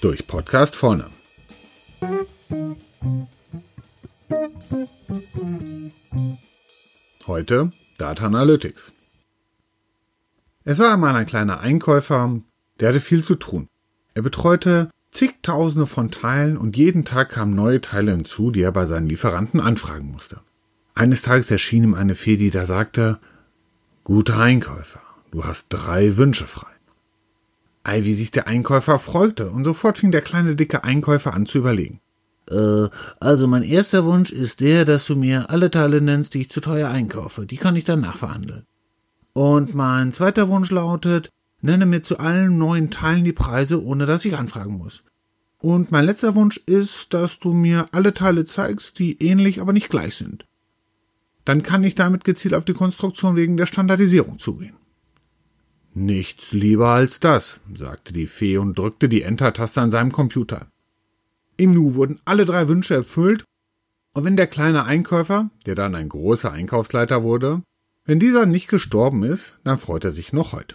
Durch Podcast vorne. Heute Data Analytics. Es war einmal ein kleiner Einkäufer, der hatte viel zu tun. Er betreute zigtausende von Teilen und jeden Tag kamen neue Teile hinzu, die er bei seinen Lieferanten anfragen musste. Eines Tages erschien ihm eine Fee, die da sagte, Guter Einkäufer, du hast drei Wünsche frei. Ei, wie sich der Einkäufer freute, und sofort fing der kleine dicke Einkäufer an zu überlegen. Äh, also mein erster Wunsch ist der, dass du mir alle Teile nennst, die ich zu teuer einkaufe. Die kann ich dann nachverhandeln. Und mein zweiter Wunsch lautet, nenne mir zu allen neuen Teilen die Preise, ohne dass ich anfragen muss. Und mein letzter Wunsch ist, dass du mir alle Teile zeigst, die ähnlich, aber nicht gleich sind dann kann ich damit gezielt auf die Konstruktion wegen der Standardisierung zugehen. Nichts lieber als das, sagte die Fee und drückte die Enter-Taste an seinem Computer. Im Nu wurden alle drei Wünsche erfüllt, und wenn der kleine Einkäufer, der dann ein großer Einkaufsleiter wurde, wenn dieser nicht gestorben ist, dann freut er sich noch heute.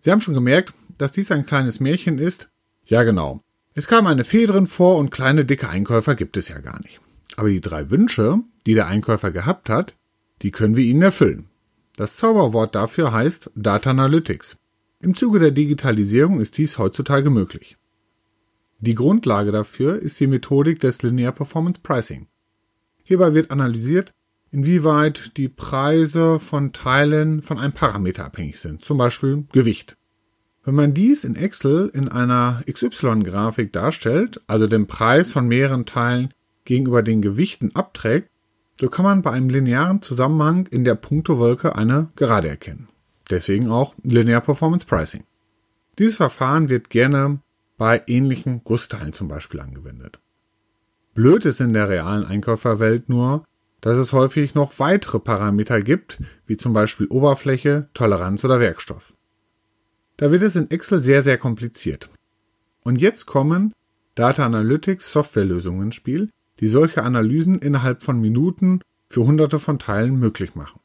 Sie haben schon gemerkt, dass dies ein kleines Märchen ist? Ja, genau. Es kam eine Fee drin vor und kleine dicke Einkäufer gibt es ja gar nicht. Aber die drei Wünsche, die der Einkäufer gehabt hat, die können wir ihnen erfüllen. Das Zauberwort dafür heißt Data Analytics. Im Zuge der Digitalisierung ist dies heutzutage möglich. Die Grundlage dafür ist die Methodik des Linear Performance Pricing. Hierbei wird analysiert, inwieweit die Preise von Teilen von einem Parameter abhängig sind, zum Beispiel Gewicht. Wenn man dies in Excel in einer XY-Grafik darstellt, also den Preis von mehreren Teilen gegenüber den Gewichten abträgt, so kann man bei einem linearen Zusammenhang in der Punktewolke eine Gerade erkennen. Deswegen auch Linear Performance Pricing. Dieses Verfahren wird gerne bei ähnlichen Gussteilen zum Beispiel angewendet. Blöd ist in der realen Einkäuferwelt nur, dass es häufig noch weitere Parameter gibt, wie zum Beispiel Oberfläche, Toleranz oder Werkstoff. Da wird es in Excel sehr, sehr kompliziert. Und jetzt kommen Data Analytics Softwarelösungen ins Spiel, die solche Analysen innerhalb von Minuten für hunderte von Teilen möglich machen.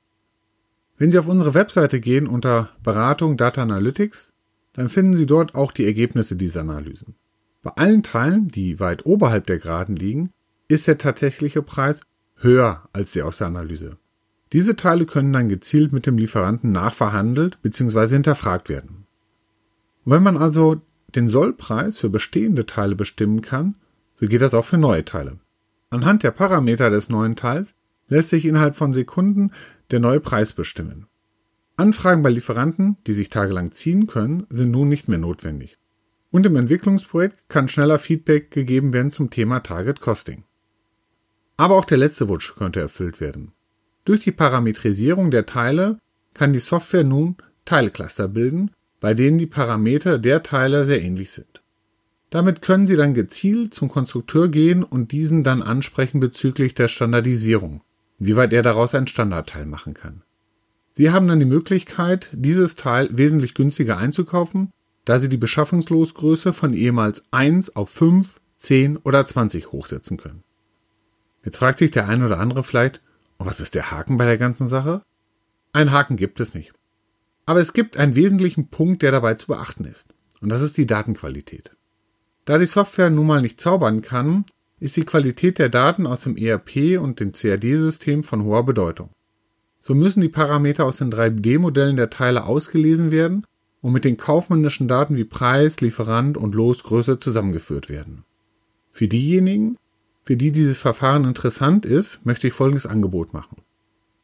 Wenn Sie auf unsere Webseite gehen unter Beratung Data Analytics, dann finden Sie dort auch die Ergebnisse dieser Analysen. Bei allen Teilen, die weit oberhalb der Geraden liegen, ist der tatsächliche Preis höher als der aus der Analyse. Diese Teile können dann gezielt mit dem Lieferanten nachverhandelt bzw. hinterfragt werden. Und wenn man also den Sollpreis für bestehende Teile bestimmen kann, so geht das auch für neue Teile. Anhand der Parameter des neuen Teils lässt sich innerhalb von Sekunden der neue Preis bestimmen. Anfragen bei Lieferanten, die sich tagelang ziehen können, sind nun nicht mehr notwendig. Und im Entwicklungsprojekt kann schneller Feedback gegeben werden zum Thema Target Costing. Aber auch der letzte Wunsch könnte erfüllt werden. Durch die Parametrisierung der Teile kann die Software nun Teilcluster bilden, bei denen die Parameter der Teile sehr ähnlich sind. Damit können Sie dann gezielt zum Konstrukteur gehen und diesen dann ansprechen bezüglich der Standardisierung, wie weit er daraus ein Standardteil machen kann. Sie haben dann die Möglichkeit, dieses Teil wesentlich günstiger einzukaufen, da Sie die Beschaffungslosgröße von ehemals 1 auf 5, 10 oder 20 hochsetzen können. Jetzt fragt sich der eine oder andere vielleicht, was ist der Haken bei der ganzen Sache? Ein Haken gibt es nicht. Aber es gibt einen wesentlichen Punkt, der dabei zu beachten ist. Und das ist die Datenqualität. Da die Software nun mal nicht zaubern kann, ist die Qualität der Daten aus dem ERP und dem CAD-System von hoher Bedeutung. So müssen die Parameter aus den 3D-Modellen der Teile ausgelesen werden und mit den kaufmännischen Daten wie Preis, Lieferant und Losgröße zusammengeführt werden. Für diejenigen, für die dieses Verfahren interessant ist, möchte ich folgendes Angebot machen.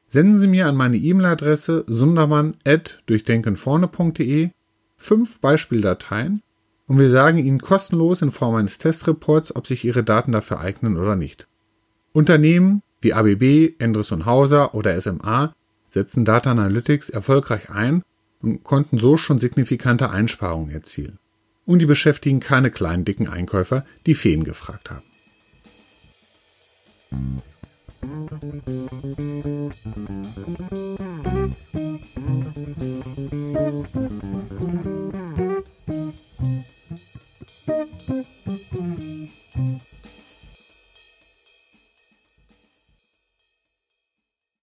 Senden Sie mir an meine E-Mail-Adresse sundermann.durchdenkenvorne.de fünf Beispieldateien und wir sagen Ihnen kostenlos in Form eines Testreports, ob sich Ihre Daten dafür eignen oder nicht. Unternehmen wie ABB, Endres und Hauser oder SMA setzen Data Analytics erfolgreich ein und konnten so schon signifikante Einsparungen erzielen. Und die beschäftigen keine kleinen dicken Einkäufer, die Feen gefragt haben.